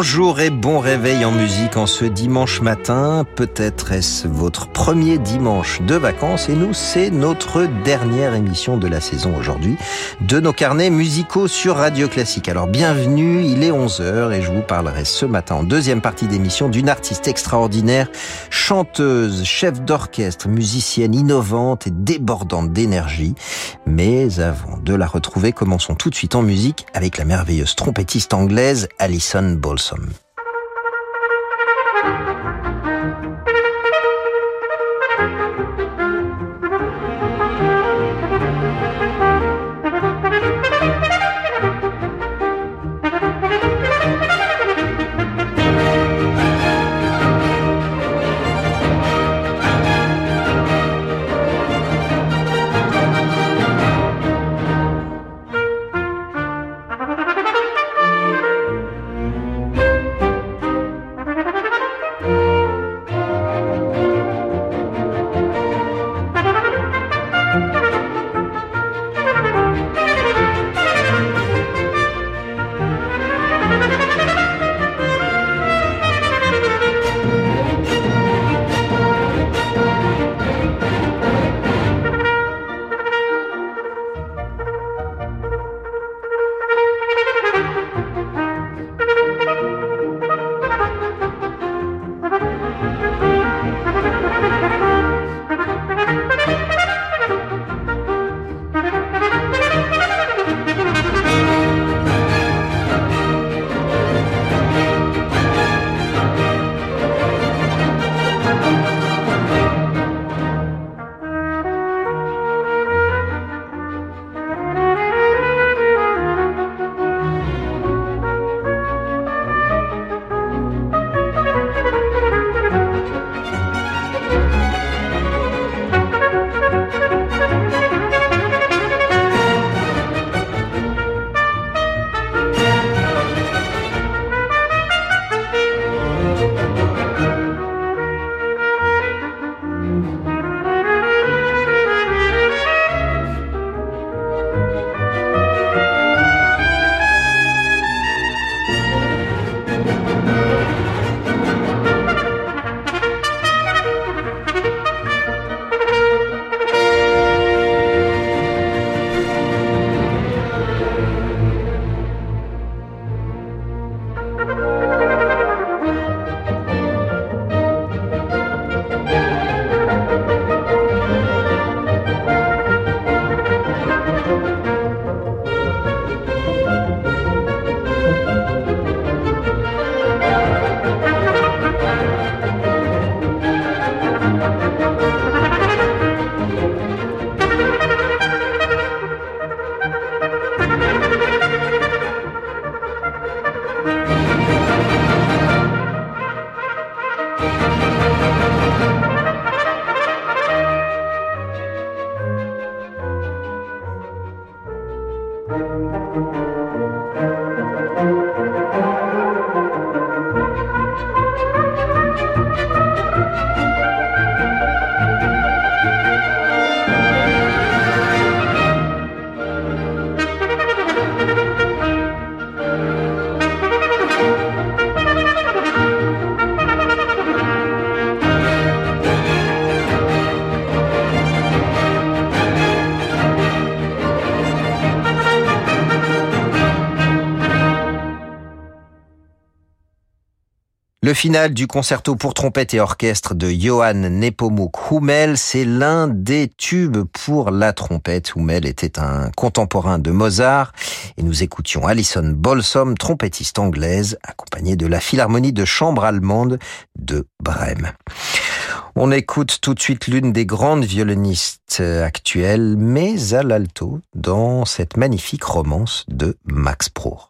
Bonjour et bon réveil en musique en ce dimanche matin. Peut-être est-ce votre premier dimanche de vacances et nous, c'est notre dernière émission de la saison aujourd'hui de nos carnets musicaux sur Radio Classique. Alors bienvenue, il est 11h et je vous parlerai ce matin en deuxième partie d'émission d'une artiste extraordinaire, chanteuse, chef d'orchestre, musicienne innovante et débordante d'énergie. Mais avant de la retrouver, commençons tout de suite en musique avec la merveilleuse trompettiste anglaise Alison awesome. Le final du concerto pour trompette et orchestre de Johann Nepomuk Hummel, c'est l'un des tubes pour la trompette. Hummel était un contemporain de Mozart et nous écoutions Alison Bolsom, trompettiste anglaise, accompagnée de la Philharmonie de chambre allemande de Brême. On écoute tout de suite l'une des grandes violonistes actuelles, mais à l'alto, dans cette magnifique romance de Max Prohr.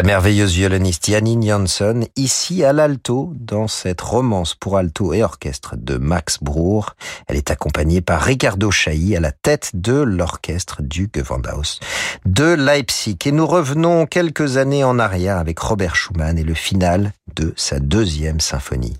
La merveilleuse violoniste Janine Jansson, ici à l'alto, dans cette romance pour alto et orchestre de Max Bruch. Elle est accompagnée par Ricardo Chailly à la tête de l'orchestre du Gewandhaus de Leipzig. Et nous revenons quelques années en arrière avec Robert Schumann et le final de sa deuxième symphonie.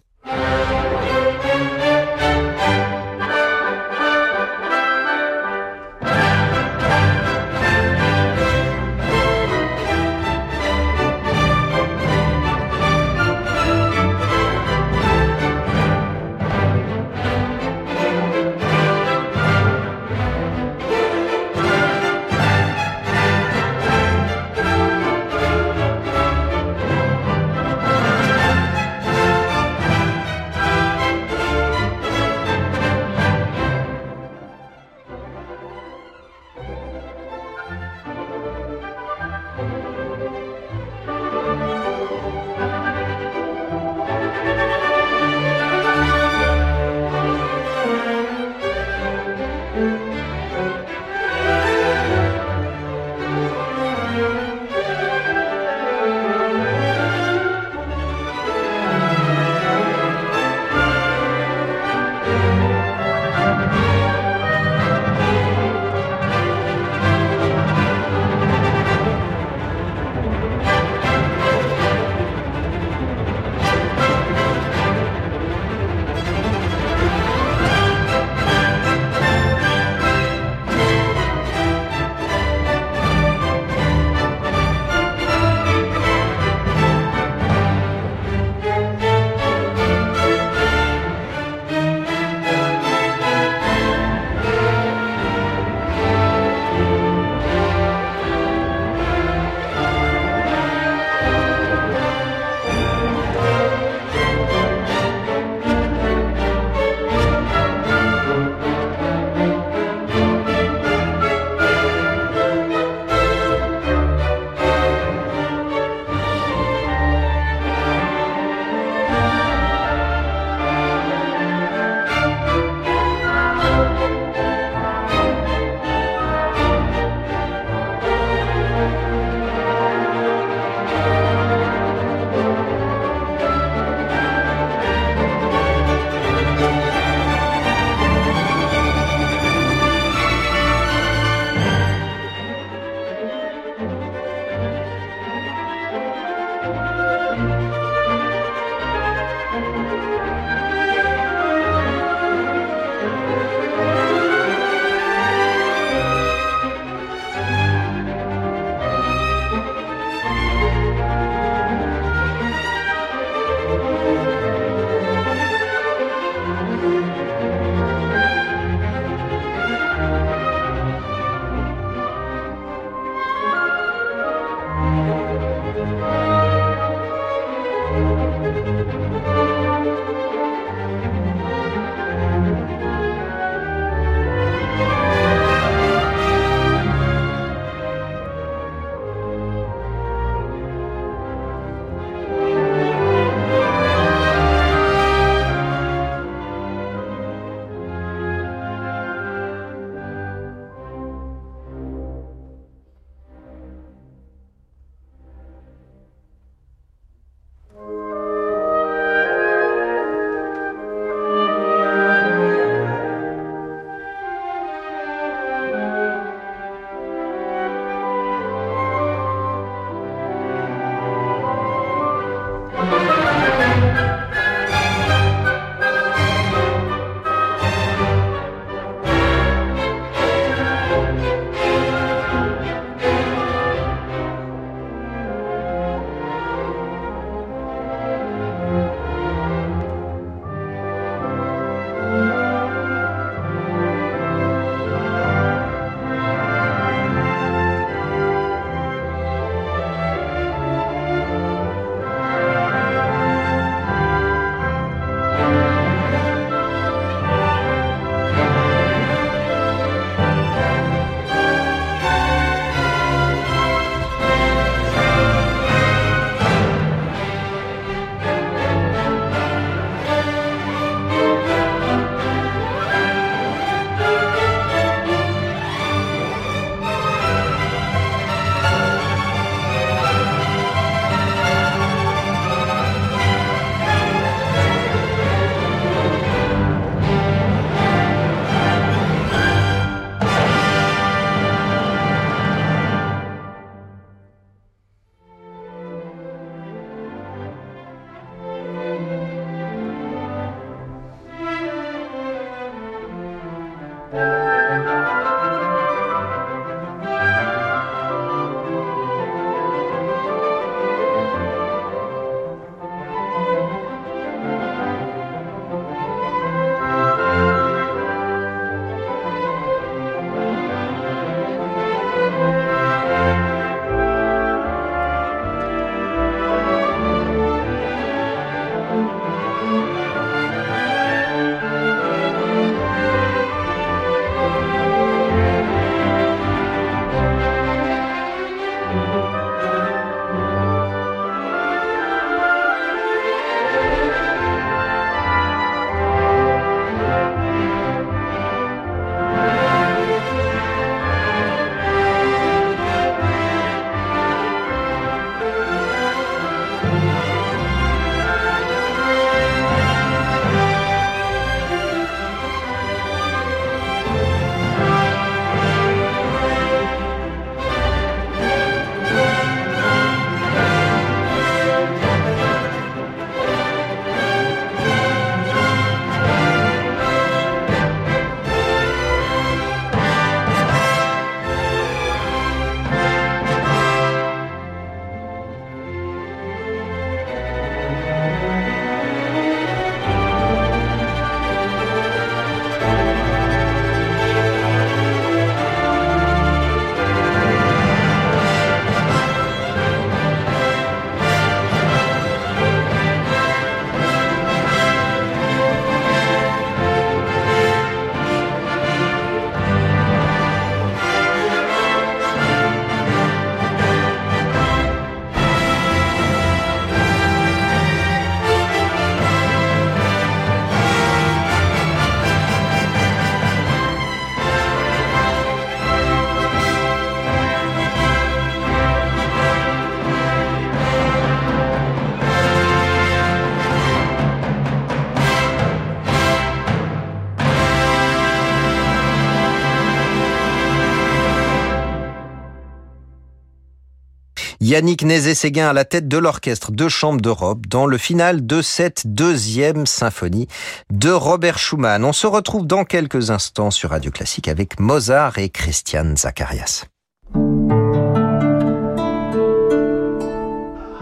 Yannick Nézé-Séguin à la tête de l'orchestre de chambre d'Europe dans le final de cette deuxième symphonie de Robert Schumann. On se retrouve dans quelques instants sur Radio Classique avec Mozart et Christian Zacharias.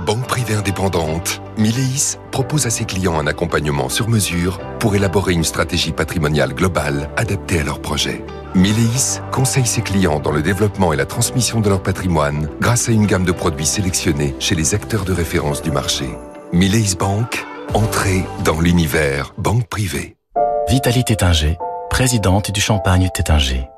Banque privée indépendante, Mileis propose à ses clients un accompagnement sur mesure pour élaborer une stratégie patrimoniale globale adaptée à leurs projets. Mileis conseille ses clients dans le développement et la transmission de leur patrimoine grâce à une gamme de produits sélectionnés chez les acteurs de référence du marché. Mileis Bank, entrée dans l'univers banque privée. Vitalie Tétinger, présidente du Champagne Tétinger.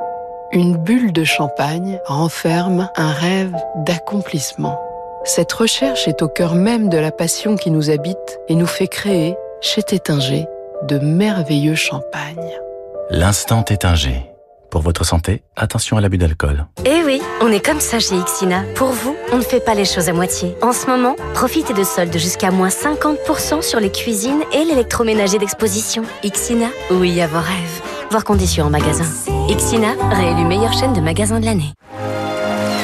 Une bulle de champagne renferme un rêve d'accomplissement. Cette recherche est au cœur même de la passion qui nous habite et nous fait créer, chez Tétinger, de merveilleux champagnes. L'instant Tétinger. Pour votre santé, attention à l'abus d'alcool. Eh oui, on est comme ça chez Ixina. Pour vous, on ne fait pas les choses à moitié. En ce moment, profitez de soldes jusqu'à moins 50% sur les cuisines et l'électroménager d'exposition. Ixina, oui à vos rêves. Voir conditions en magasin. Ixina, réélu meilleure chaîne de magasins de l'année.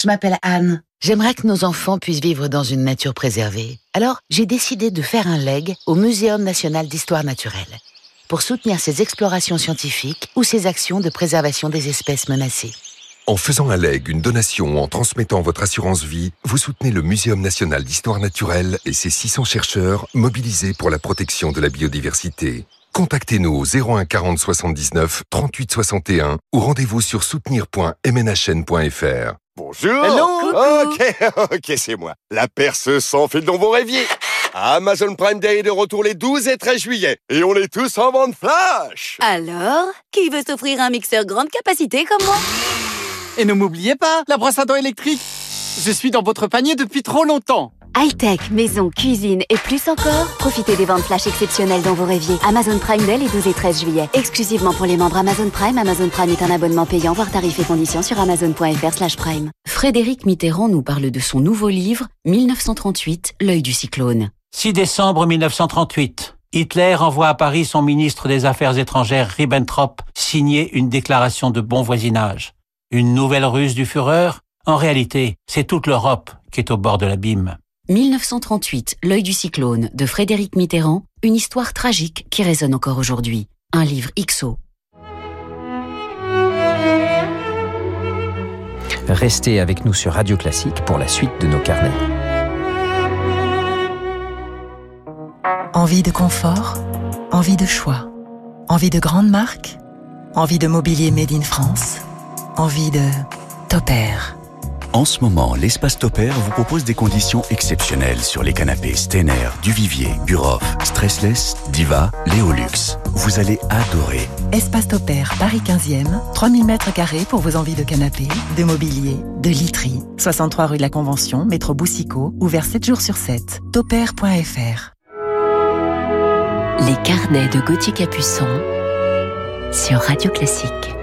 je m'appelle Anne. J'aimerais que nos enfants puissent vivre dans une nature préservée. Alors, j'ai décidé de faire un leg au Muséum national d'histoire naturelle pour soutenir ses explorations scientifiques ou ses actions de préservation des espèces menacées. En faisant un leg, une donation ou en transmettant votre assurance vie, vous soutenez le Muséum national d'histoire naturelle et ses 600 chercheurs mobilisés pour la protection de la biodiversité. Contactez-nous au 01 40 79 38 61 ou rendez-vous sur soutenir.mnhn.fr. Bonjour. Hello. Ok, ok, c'est moi. La perce sans fil dont vous rêviez. Amazon Prime Day est de retour les 12 et 13 juillet. Et on est tous en vente flash. Alors, qui veut s'offrir un mixeur grande capacité comme moi? Et ne m'oubliez pas, la brosse à dents électrique. Je suis dans votre panier depuis trop longtemps High-tech, maison, cuisine et plus encore, profitez des ventes flash exceptionnelles dans vos rêviers. Amazon Prime Day les 12 et 13 juillet. Exclusivement pour les membres Amazon Prime. Amazon Prime est un abonnement payant, voire tarifs et conditions sur amazon.fr slash prime. Frédéric Mitterrand nous parle de son nouveau livre, 1938, L'œil du cyclone. 6 décembre 1938. Hitler envoie à Paris son ministre des Affaires étrangères Ribbentrop signer une déclaration de bon voisinage. Une nouvelle ruse du Führer? En réalité, c'est toute l'Europe qui est au bord de l'abîme. 1938, L'œil du cyclone de Frédéric Mitterrand, une histoire tragique qui résonne encore aujourd'hui. Un livre XO. Restez avec nous sur Radio Classique pour la suite de nos carnets. Envie de confort, envie de choix, envie de grandes marques, envie de mobilier made in France, envie de Top Air. En ce moment, l'espace Topair vous propose des conditions exceptionnelles sur les canapés Stener, Duvivier, Buroff, Stressless, Diva, Léolux. Vous allez adorer. Espace Topair, Paris 15e, 3000 mètres carrés pour vos envies de canapé, de mobilier, de literie. 63 rue de la Convention, métro Boussicot, ouvert 7 jours sur 7. Topair.fr Les carnets de Gauthier Capuçon sur Radio Classique.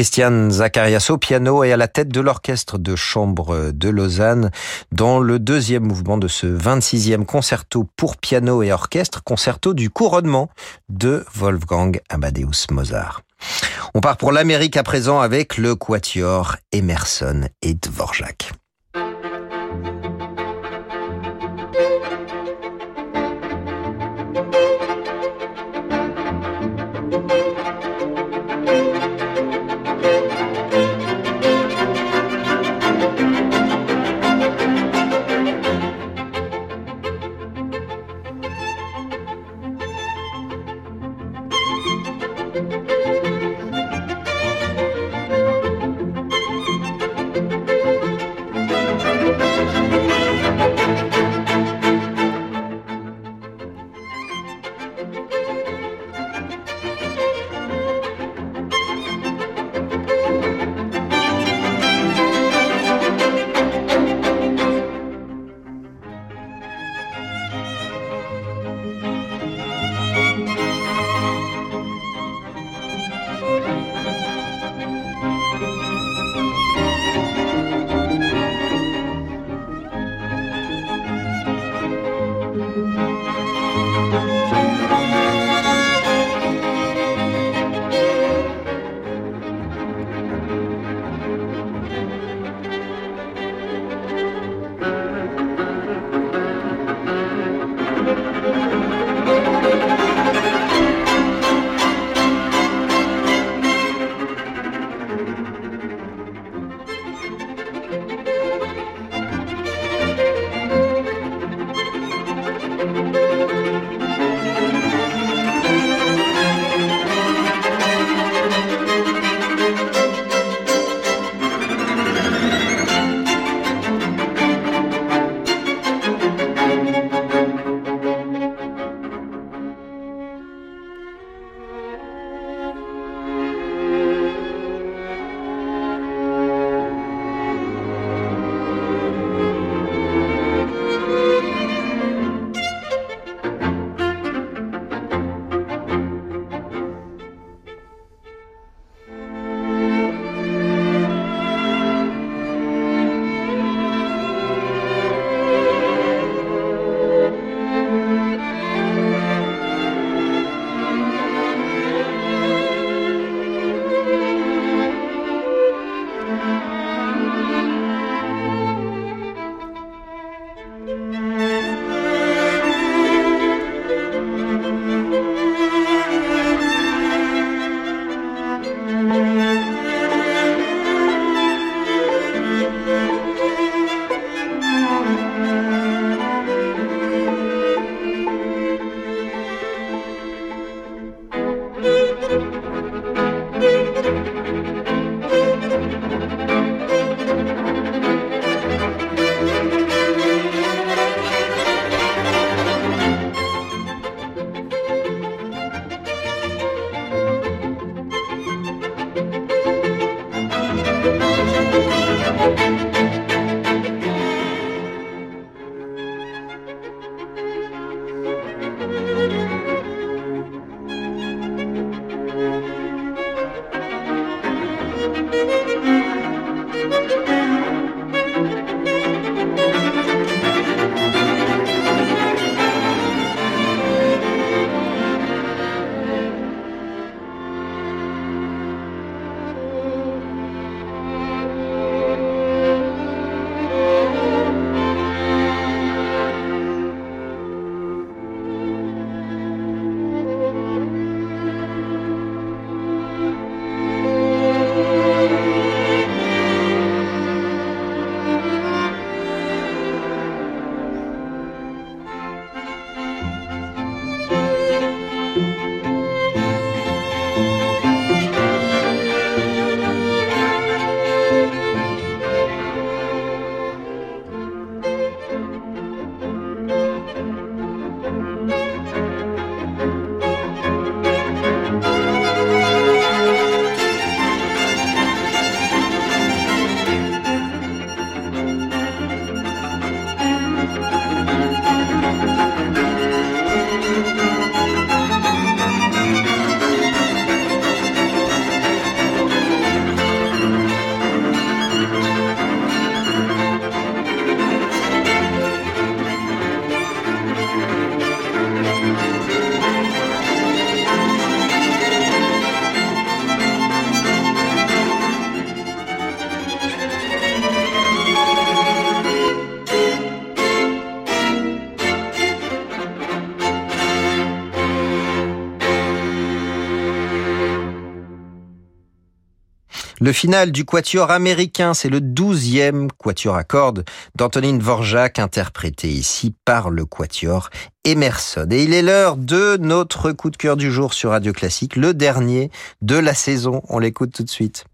Christian Zacarias au piano et à la tête de l'orchestre de chambre de Lausanne dans le deuxième mouvement de ce 26e concerto pour piano et orchestre, concerto du couronnement de Wolfgang Amadeus Mozart. On part pour l'Amérique à présent avec le quatuor Emerson et Dvorak. Le final du quatuor américain, c'est le douzième quatuor à cordes d'Antonine Vorjak, interprété ici par le quatuor Emerson. Et il est l'heure de notre coup de cœur du jour sur Radio Classique, le dernier de la saison. On l'écoute tout de suite.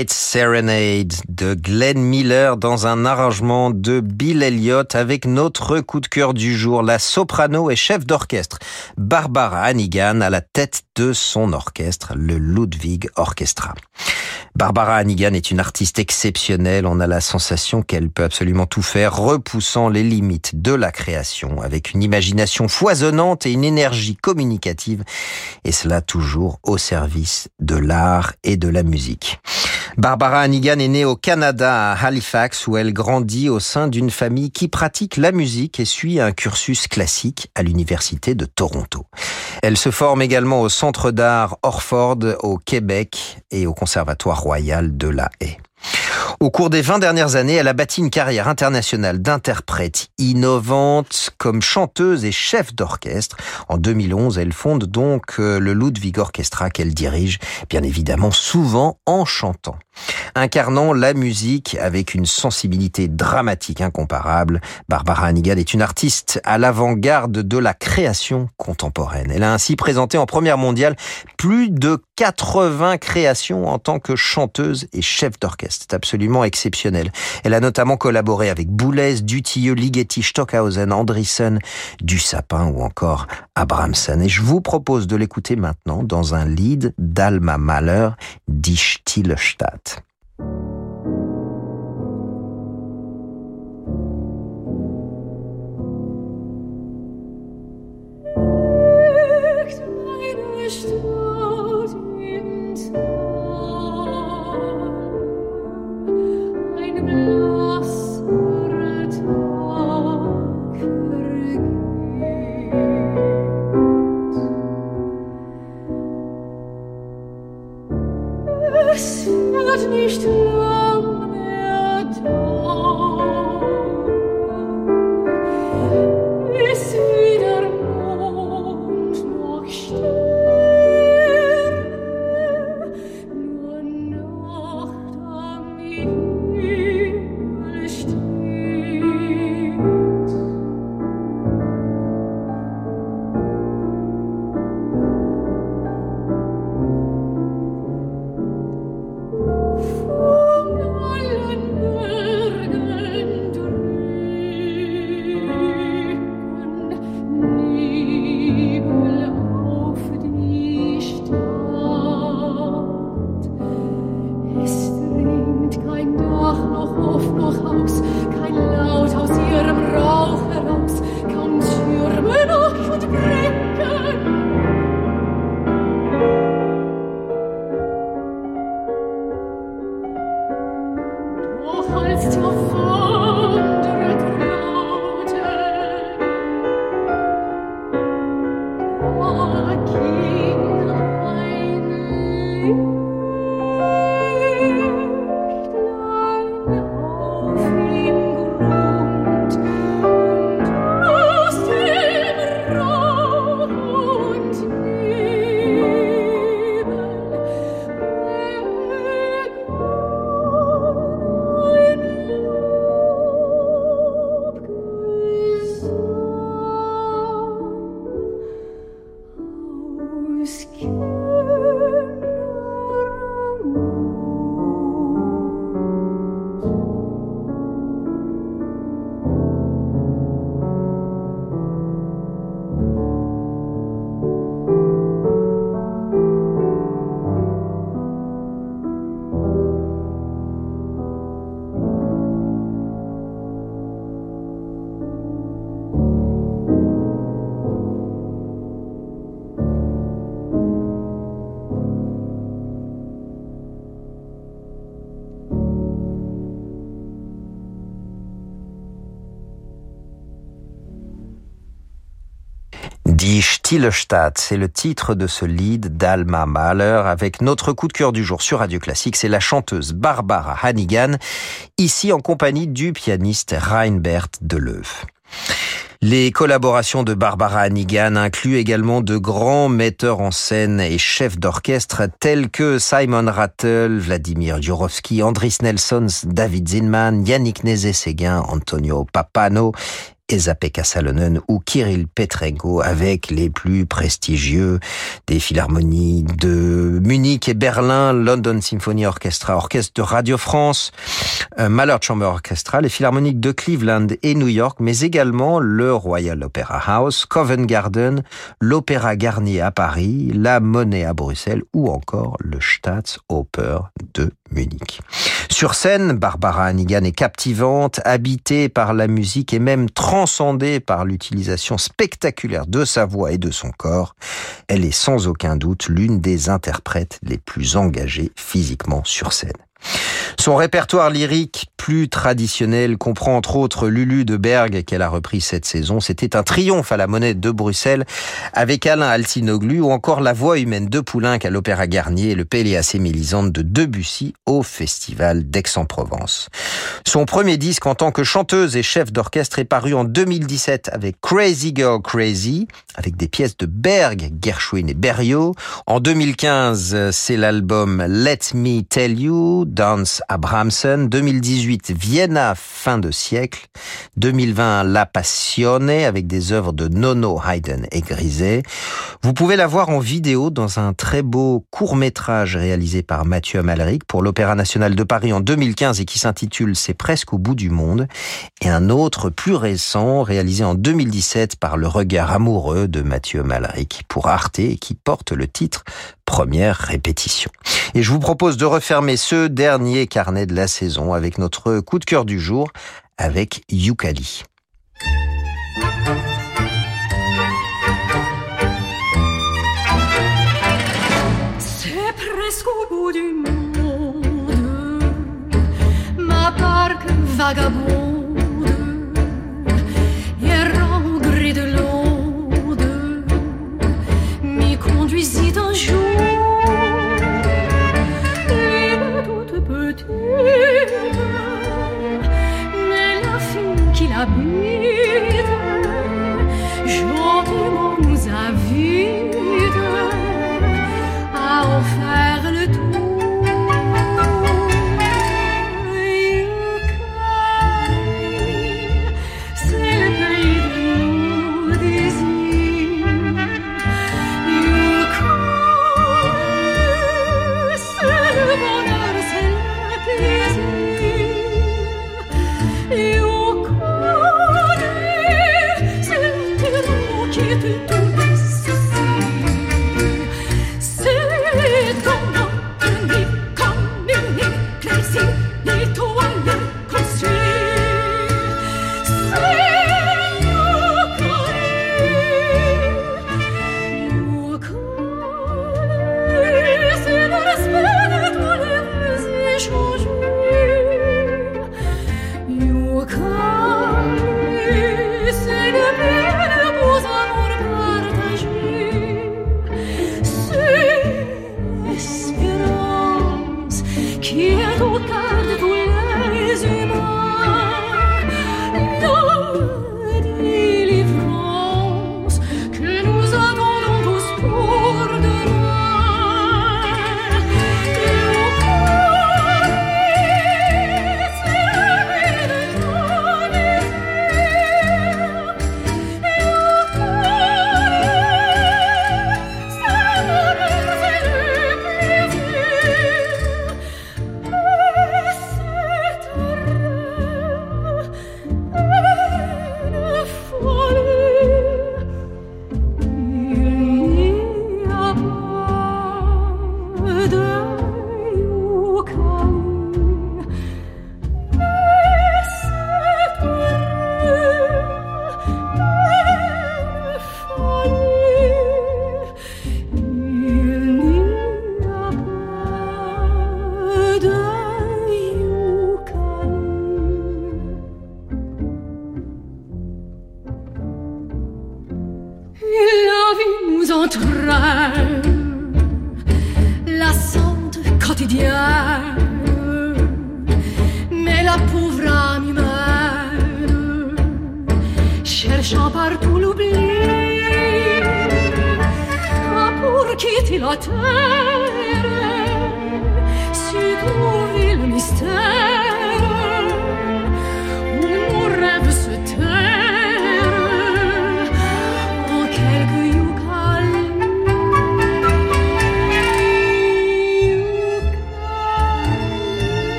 it's Serenade de Glenn Miller dans un arrangement de Bill Elliott avec notre coup de cœur du jour, la soprano et chef d'orchestre Barbara Hannigan à la tête de son orchestre, le Ludwig Orchestra. Barbara Hannigan est une artiste exceptionnelle. On a la sensation qu'elle peut absolument tout faire, repoussant les limites de la création, avec une imagination foisonnante et une énergie communicative, et cela toujours au service de l'art et de la musique. Hannigan est née au Canada, à Halifax, où elle grandit au sein d'une famille qui pratique la musique et suit un cursus classique à l'Université de Toronto. Elle se forme également au Centre d'art Orford au Québec et au Conservatoire royal de La Haye. Au cours des 20 dernières années, elle a bâti une carrière internationale d'interprète innovante comme chanteuse et chef d'orchestre. En 2011, elle fonde donc euh, le Ludwig Orchestra qu'elle dirige, bien évidemment souvent en chantant. Incarnant la musique avec une sensibilité dramatique incomparable, Barbara Hannigan est une artiste à l'avant-garde de la création contemporaine. Elle a ainsi présenté en première mondiale plus de 80 créations en tant que chanteuse et chef d'orchestre. C'est absolument exceptionnel. Elle a notamment collaboré avec Boulez, Dutilleux, Ligeti, Stockhausen, Andriessen, Sapin ou encore Abramson. Et je vous propose de l'écouter maintenant dans un lead d'Alma Mahler, Die Stille Stadt. Stillestadt, c'est le titre de ce lead d'Alma Mahler avec notre coup de cœur du jour sur Radio Classique, c'est la chanteuse Barbara Hannigan, ici en compagnie du pianiste Reinbert Deleuve. Les collaborations de Barbara Hannigan incluent également de grands metteurs en scène et chefs d'orchestre tels que Simon Rattle, Vladimir Jurovsky, Andris Nelsons, David Zinman, Yannick Nézet-Séguin, Antonio Papano Esa-Pekka Salonen ou Kirill Petrenko avec les plus prestigieux des philharmonies de Munich et Berlin, London Symphony Orchestra, Orchestre de Radio France, euh, Mahler Chamber Orchestra, les philharmoniques de Cleveland et New York, mais également le Royal Opera House, Covent Garden, l'Opéra Garnier à Paris, la Monnaie à Bruxelles ou encore le Staatsoper de Munich. Sur scène, Barbara Hannigan est captivante, habitée par la musique et même transcendée par l'utilisation spectaculaire de sa voix et de son corps, elle est sans aucun doute l'une des interprètes les plus engagées physiquement sur scène. Son répertoire lyrique plus traditionnel comprend entre autres Lulu de Berg qu'elle a repris cette saison. C'était un triomphe à la monnaie de Bruxelles avec Alain Altinoglu ou encore La voix humaine de Poulenc à l'Opéra Garnier et le Péléas et Mélisande de Debussy au Festival d'Aix-en-Provence. Son premier disque en tant que chanteuse et chef d'orchestre est paru en 2017 avec Crazy Girl Crazy avec des pièces de Berg, Gershwin et Berriot. En 2015, c'est l'album Let Me Tell You, Dance Abramson. 2018, Vienna, fin de siècle. 2020, La Passione, avec des œuvres de Nono, Haydn et Griset. Vous pouvez la voir en vidéo dans un très beau court-métrage réalisé par Mathieu Amalric pour l'Opéra National de Paris en 2015 et qui s'intitule C'est presque au bout du monde. Et un autre plus récent, réalisé en 2017 par Le Regard amoureux de Mathieu Amalric pour Arte et qui porte le titre Première répétition. Et je vous propose de refermer ce dernier carnet de la saison avec notre coup de cœur du jour avec Yukali. C'est presque au bout du monde,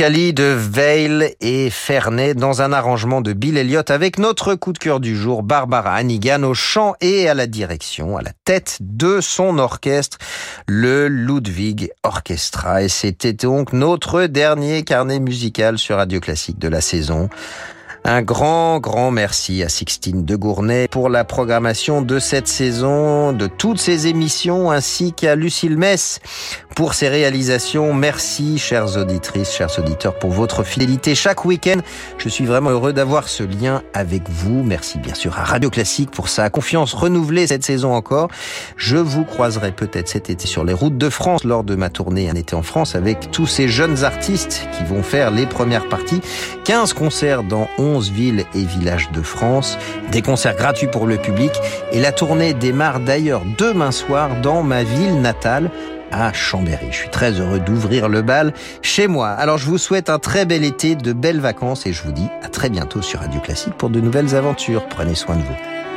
De Veil et Ferney dans un arrangement de Bill Elliott avec notre coup de cœur du jour, Barbara Hannigan au chant et à la direction, à la tête de son orchestre, le Ludwig Orchestra. Et c'était donc notre dernier carnet musical sur Radio Classique de la saison. Un grand, grand merci à Sixtine de Gournay pour la programmation de cette saison, de toutes ces émissions, ainsi qu'à Lucille Mess pour ses réalisations. Merci, chères auditrices, chers auditeurs, pour votre fidélité chaque week-end. Je suis vraiment heureux d'avoir ce lien avec vous. Merci bien sûr à Radio Classique pour sa confiance renouvelée cette saison encore. Je vous croiserai peut-être cet été sur les routes de France lors de ma tournée Un été en France avec tous ces jeunes artistes qui vont faire les premières parties. 15 concerts dans 11 villes et villages de France, des concerts gratuits pour le public et la tournée démarre d'ailleurs demain soir dans ma ville natale à Chambéry. Je suis très heureux d'ouvrir le bal chez moi. Alors je vous souhaite un très bel été, de belles vacances et je vous dis à très bientôt sur Radio Classique pour de nouvelles aventures. Prenez soin de vous.